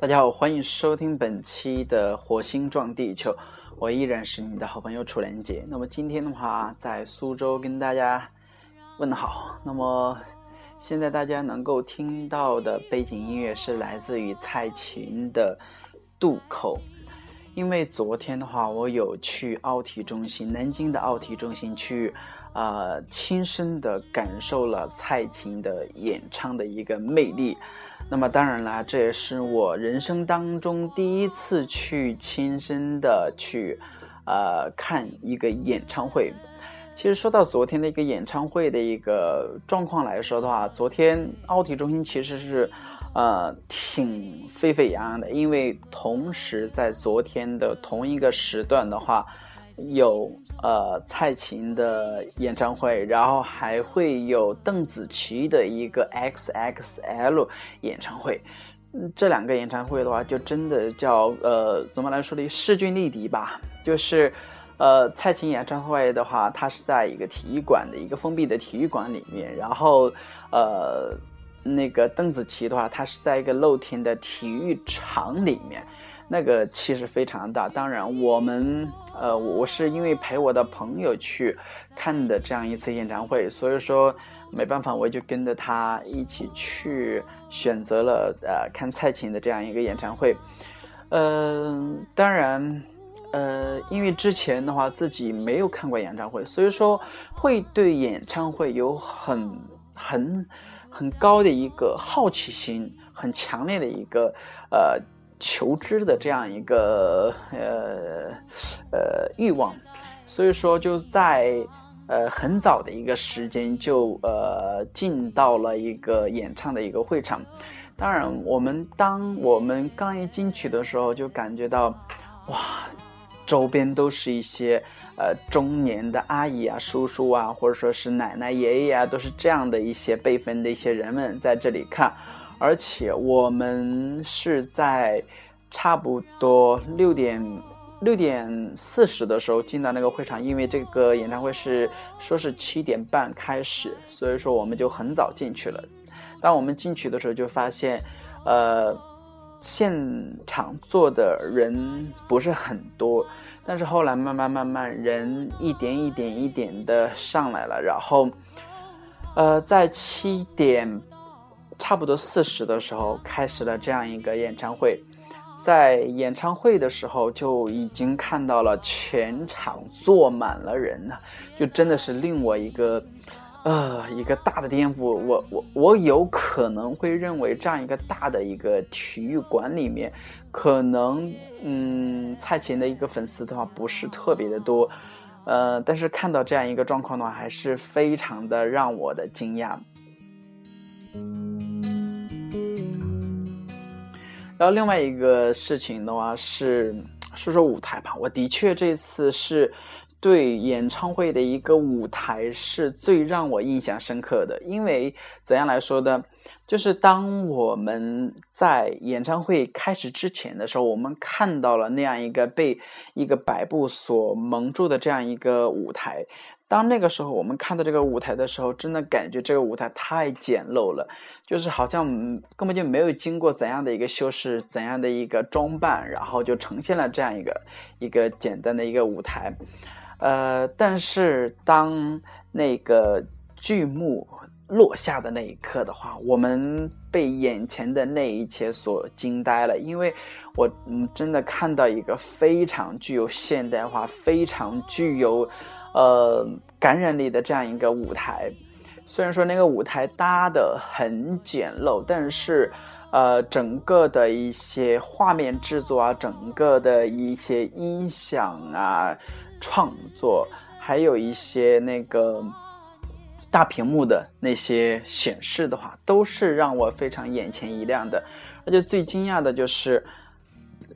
大家好，欢迎收听本期的《火星撞地球》，我依然是你的好朋友楚连杰。那么今天的话，在苏州跟大家问好。那么现在大家能够听到的背景音乐是来自于蔡琴的《渡口》，因为昨天的话，我有去奥体中心，南京的奥体中心去，呃，亲身的感受了蔡琴的演唱的一个魅力。那么当然啦，这也是我人生当中第一次去亲身的去，呃，看一个演唱会。其实说到昨天的一个演唱会的一个状况来说的话，昨天奥体中心其实是，呃，挺沸沸扬扬的，因为同时在昨天的同一个时段的话。有呃蔡琴的演唱会，然后还会有邓紫棋的一个 XXL 演唱会。这两个演唱会的话，就真的叫呃怎么来说呢？势均力敌吧。就是呃蔡琴演唱会的话，它是在一个体育馆的一个封闭的体育馆里面，然后呃那个邓紫棋的话，它是在一个露天的体育场里面。那个气势非常大，当然我们呃，我是因为陪我的朋友去看的这样一次演唱会，所以说没办法，我就跟着他一起去选择了呃看蔡琴的这样一个演唱会。嗯，当然，呃，因为之前的话自己没有看过演唱会，所以说会对演唱会有很很很高的一个好奇心，很强烈的一个呃。求知的这样一个呃呃欲望，所以说就在呃很早的一个时间就呃进到了一个演唱的一个会场。当然，我们当我们刚一进去的时候，就感觉到哇，周边都是一些呃中年的阿姨啊、叔叔啊，或者说是奶奶、爷爷啊，都是这样的一些辈分的一些人们在这里看。而且我们是在差不多六点六点四十的时候进到那个会场，因为这个演唱会是说是七点半开始，所以说我们就很早进去了。当我们进去的时候，就发现，呃，现场坐的人不是很多，但是后来慢慢慢慢人一点一点一点的上来了，然后，呃，在七点。差不多四十的时候开始了这样一个演唱会，在演唱会的时候就已经看到了全场坐满了人了，就真的是令我一个，呃，一个大的颠覆。我我我有可能会认为这样一个大的一个体育馆里面，可能嗯蔡琴的一个粉丝的话不是特别的多，呃，但是看到这样一个状况的话，还是非常的让我的惊讶。然后另外一个事情的话是说说舞台吧，我的确这次是对演唱会的一个舞台是最让我印象深刻的，因为怎样来说呢？就是当我们在演唱会开始之前的时候，我们看到了那样一个被一个白布所蒙住的这样一个舞台。当那个时候我们看到这个舞台的时候，真的感觉这个舞台太简陋了，就是好像根本就没有经过怎样的一个修饰，怎样的一个装扮，然后就呈现了这样一个一个简单的一个舞台。呃，但是当那个剧目落下的那一刻的话，我们被眼前的那一切所惊呆了，因为我嗯真的看到一个非常具有现代化、非常具有。呃，感染力的这样一个舞台，虽然说那个舞台搭的很简陋，但是，呃，整个的一些画面制作啊，整个的一些音响啊，创作，还有一些那个大屏幕的那些显示的话，都是让我非常眼前一亮的。而且最惊讶的就是，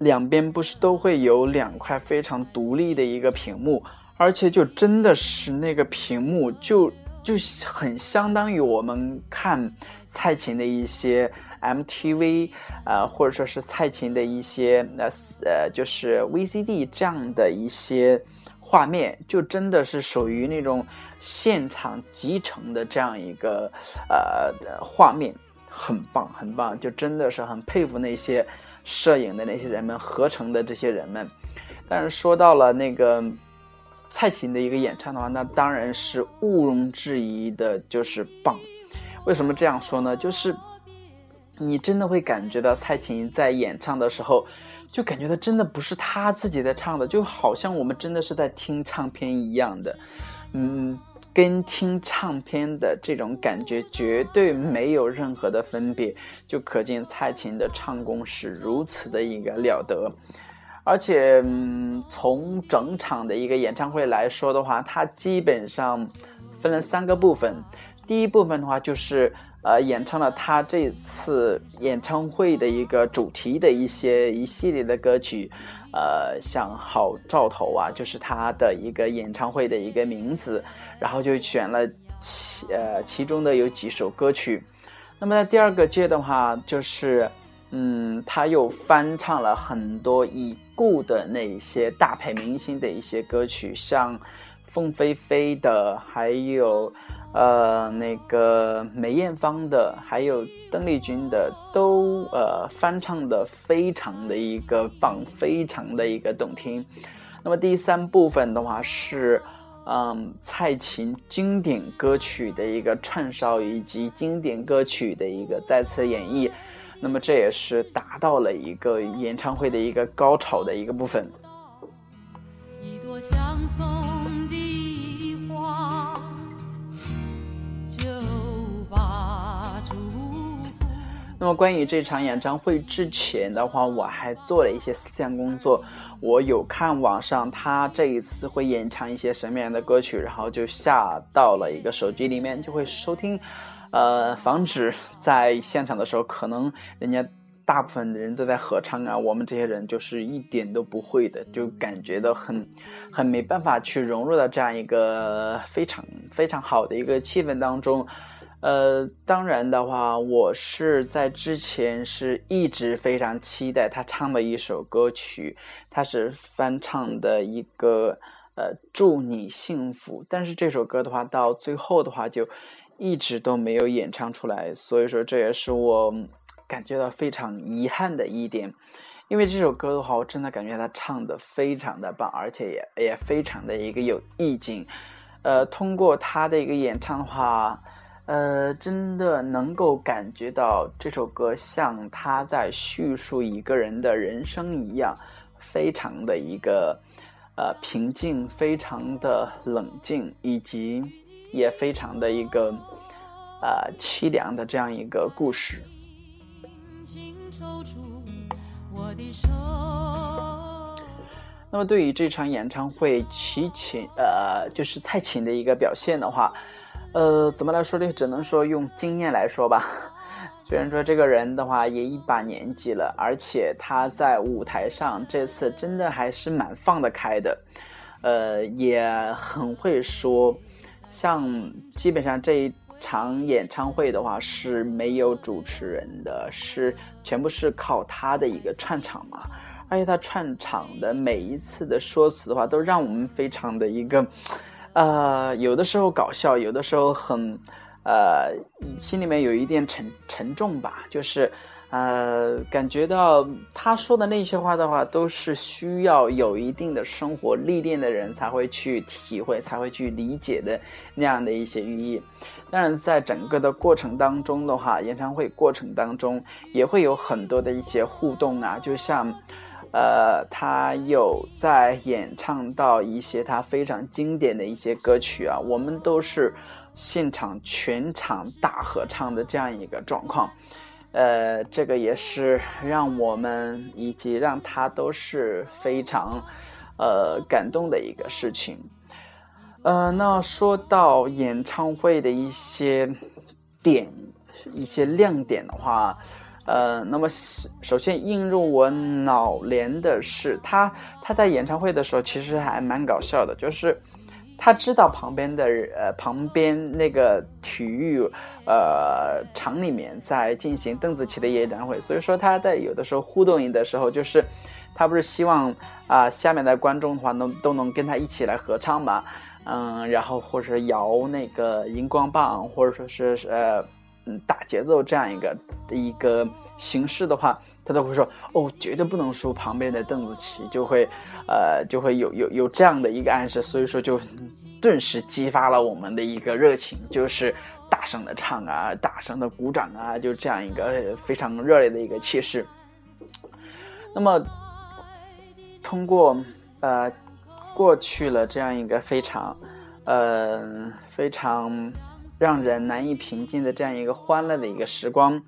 两边不是都会有两块非常独立的一个屏幕。而且就真的是那个屏幕，就就很相当于我们看蔡琴的一些 MTV，呃，或者说是蔡琴的一些呃呃，就是 VCD 这样的一些画面，就真的是属于那种现场集成的这样一个呃画面，很棒很棒，就真的是很佩服那些摄影的那些人们，合成的这些人们。但是说到了那个蔡琴的一个演唱的话，那当然是毋庸置疑的，就是棒。为什么这样说呢？就是你真的会感觉到蔡琴在演唱的时候，就感觉到真的不是她自己在唱的，就好像我们真的是在听唱片一样的，嗯。跟听唱片的这种感觉绝对没有任何的分别，就可见蔡琴的唱功是如此的一个了得。而且，嗯，从整场的一个演唱会来说的话，它基本上分了三个部分。第一部分的话，就是呃，演唱了他这次演唱会的一个主题的一些一系列的歌曲。呃，像好兆头啊，就是他的一个演唱会的一个名字，然后就选了其呃其中的有几首歌曲。那么在第二个阶段的话，就是嗯，他又翻唱了很多以故的那些大牌明星的一些歌曲，像凤飞飞的，还有。呃，那个梅艳芳的，还有邓丽君的，都呃翻唱的非常的一个棒，非常的一个动听。那么第三部分的话是，嗯，蔡琴经典歌曲的一个串烧，以及经典歌曲的一个再次演绎。那么这也是达到了一个演唱会的一个高潮的一个部分。一朵相送的花。那么关于这场演唱会之前的话，我还做了一些思想工作。我有看网上他这一次会演唱一些什么样的歌曲，然后就下到了一个手机里面，就会收听，呃，防止在现场的时候，可能人家大部分的人都在合唱啊，我们这些人就是一点都不会的，就感觉到很很没办法去融入到这样一个非常非常好的一个气氛当中。呃，当然的话，我是在之前是一直非常期待他唱的一首歌曲，他是翻唱的一个呃“祝你幸福”，但是这首歌的话，到最后的话就一直都没有演唱出来，所以说这也是我感觉到非常遗憾的一点，因为这首歌的话，我真的感觉他唱的非常的棒，而且也也非常的一个有意境，呃，通过他的一个演唱的话。呃，真的能够感觉到这首歌像他在叙述一个人的人生一样，非常的一个呃平静，非常的冷静，以及也非常的一个呃凄凉的这样一个故事。那么对于这场演唱会，齐秦呃就是蔡琴的一个表现的话。呃，怎么来说呢？只能说用经验来说吧。虽然说这个人的话也一把年纪了，而且他在舞台上这次真的还是蛮放得开的，呃，也很会说。像基本上这一场演唱会的话是没有主持人的，是全部是靠他的一个串场嘛。而且他串场的每一次的说辞的话，都让我们非常的一个。呃，有的时候搞笑，有的时候很，呃，心里面有一点沉沉重吧。就是，呃，感觉到他说的那些话的话，都是需要有一定的生活历练的人才会去体会，才会去理解的那样的一些寓意。当然，在整个的过程当中的话，演唱会过程当中也会有很多的一些互动啊，就像。呃，他有在演唱到一些他非常经典的一些歌曲啊，我们都是现场全场大合唱的这样一个状况，呃，这个也是让我们以及让他都是非常呃感动的一个事情。呃，那说到演唱会的一些点、一些亮点的话。呃，那么首先映入我脑帘的是他，他在演唱会的时候其实还蛮搞笑的，就是他知道旁边的呃旁边那个体育呃场里面在进行邓紫棋的演唱会，所以说他在有的时候互动的时候，就是他不是希望啊下面的观众的话能都能跟他一起来合唱嘛，嗯，然后或者摇那个荧光棒，或者说是呃。嗯，打节奏这样一个一个形式的话，他都会说哦，绝对不能输旁边的邓紫棋，就会，呃，就会有有有这样的一个暗示，所以说就顿时激发了我们的一个热情，就是大声的唱啊，大声的鼓掌啊，就这样一个非常热烈的一个气势。那么，通过呃过去了这样一个非常，呃非常让人难以平静的这样一个欢乐的一个时光。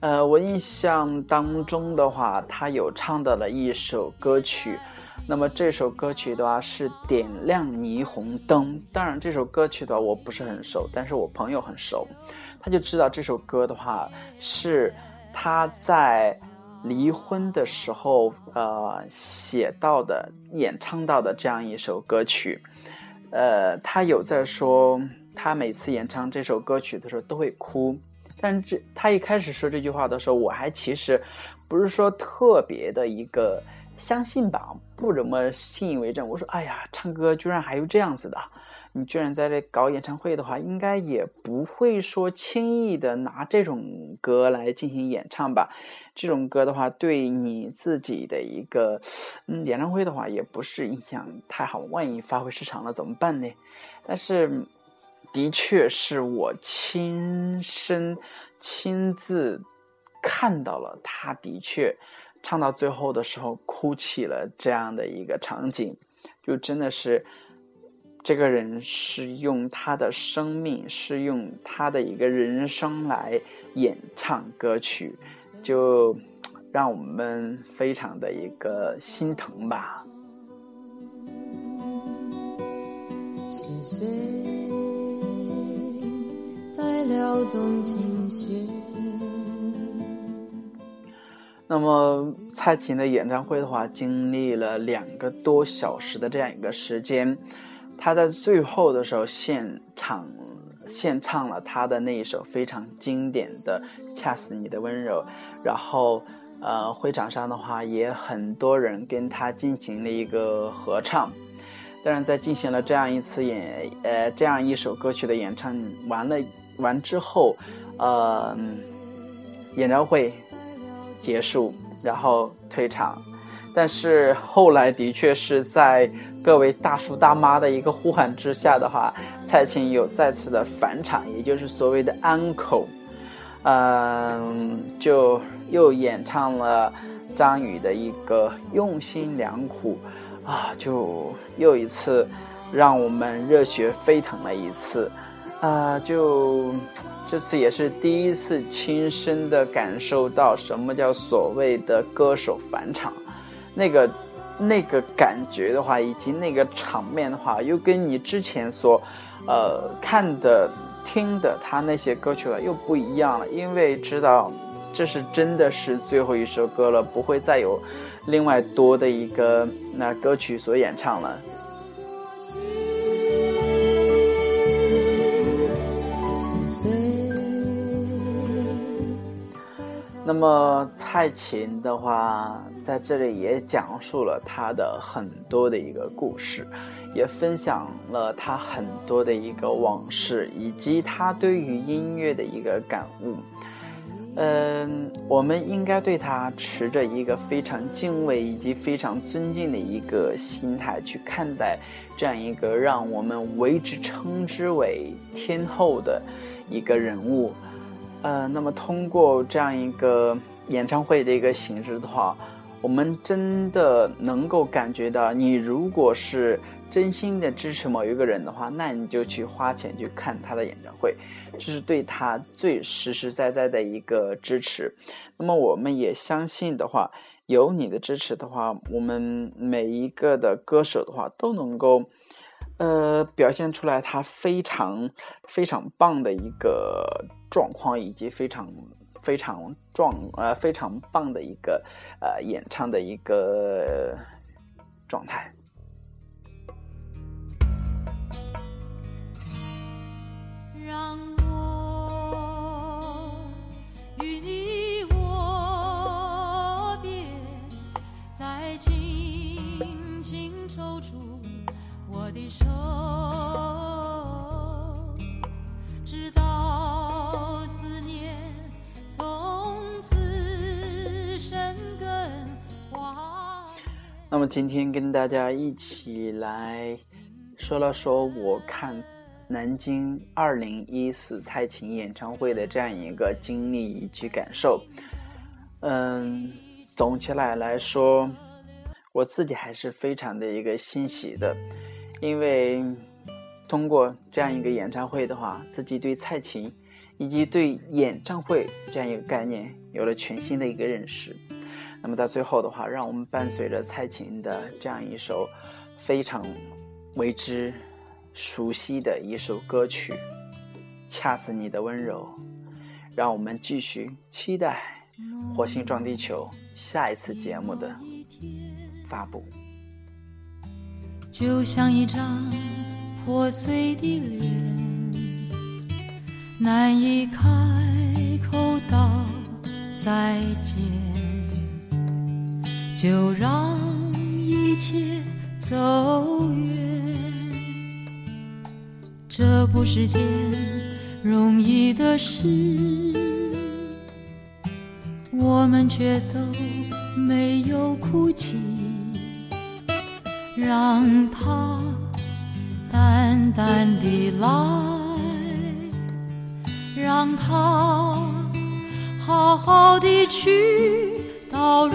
呃，我印象当中的话，他有唱到了一首歌曲，那么这首歌曲的话是《点亮霓虹灯》。当然，这首歌曲的话我不是很熟，但是我朋友很熟，他就知道这首歌的话是他在离婚的时候呃写到的、演唱到的这样一首歌曲。呃，他有在说，他每次演唱这首歌曲的时候都会哭。但这他一开始说这句话的时候，我还其实不是说特别的一个相信吧，不怎么信以为真。我说，哎呀，唱歌居然还有这样子的，你居然在这搞演唱会的话，应该也不会说轻易的拿这种歌来进行演唱吧？这种歌的话，对你自己的一个嗯演唱会的话，也不是影响太好。万一发挥失常了怎么办呢？但是。的确是我亲身亲自看到了，他的确唱到最后的时候哭泣了，这样的一个场景，就真的是这个人是用他的生命，是用他的一个人生来演唱歌曲，就让我们非常的一个心疼吧。在撩动琴弦。那么蔡琴的演唱会的话，经历了两个多小时的这样一个时间，她在最后的时候现场献唱了她的那一首非常经典的《恰似你的温柔》，然后呃会场上的话也很多人跟她进行了一个合唱。当然，在进行了这样一次演呃这样一首歌曲的演唱完了。完之后，呃，演唱会结束，然后退场。但是后来的确是在各位大叔大妈的一个呼喊之下的话，蔡琴有再次的返场，也就是所谓的安 e 嗯，就又演唱了张宇的一个用心良苦，啊，就又一次让我们热血沸腾了一次。啊，就这次也是第一次亲身的感受到什么叫所谓的歌手返场，那个那个感觉的话，以及那个场面的话，又跟你之前所呃看的、听的他那些歌曲了又不一样了，因为知道这是真的是最后一首歌了，不会再有另外多的一个那歌曲所演唱了。那么蔡琴的话，在这里也讲述了她的很多的一个故事，也分享了她很多的一个往事，以及她对于音乐的一个感悟。嗯，我们应该对她持着一个非常敬畏以及非常尊敬的一个心态去看待这样一个让我们为之称之为天后的一个人物。呃，那么通过这样一个演唱会的一个形式的话，我们真的能够感觉到，你如果是真心的支持某一个人的话，那你就去花钱去看他的演唱会，这是对他最实实在在的一个支持。那么我们也相信的话，有你的支持的话，我们每一个的歌手的话都能够。呃，表现出来他非常非常棒的一个状况，以及非常非常壮呃非常棒的一个呃演唱的一个状态。让那么今天跟大家一起来说了说我看南京二零一四蔡琴演唱会的这样一个经历以及感受。嗯，总起来来说，我自己还是非常的一个欣喜的，因为通过这样一个演唱会的话，自己对蔡琴以及对演唱会这样一个概念有了全新的一个认识。那么在最后的话，让我们伴随着蔡琴的这样一首非常为之熟悉的一首歌曲《恰似你的温柔》，让我们继续期待《火星撞地球》下一次节目的发布。就像一张破碎的脸，难以开口道再见。就让一切走远，这不是件容易的事，我们却都没有哭泣，让它淡淡的来，让它好好的去。到如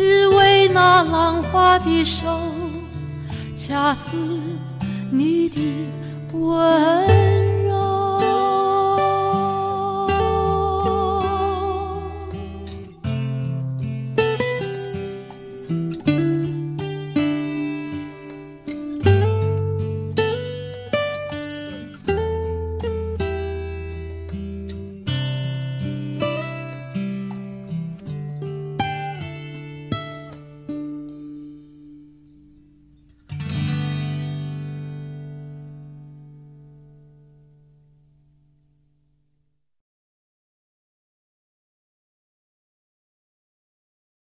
只为那浪花的手，恰似你的吻。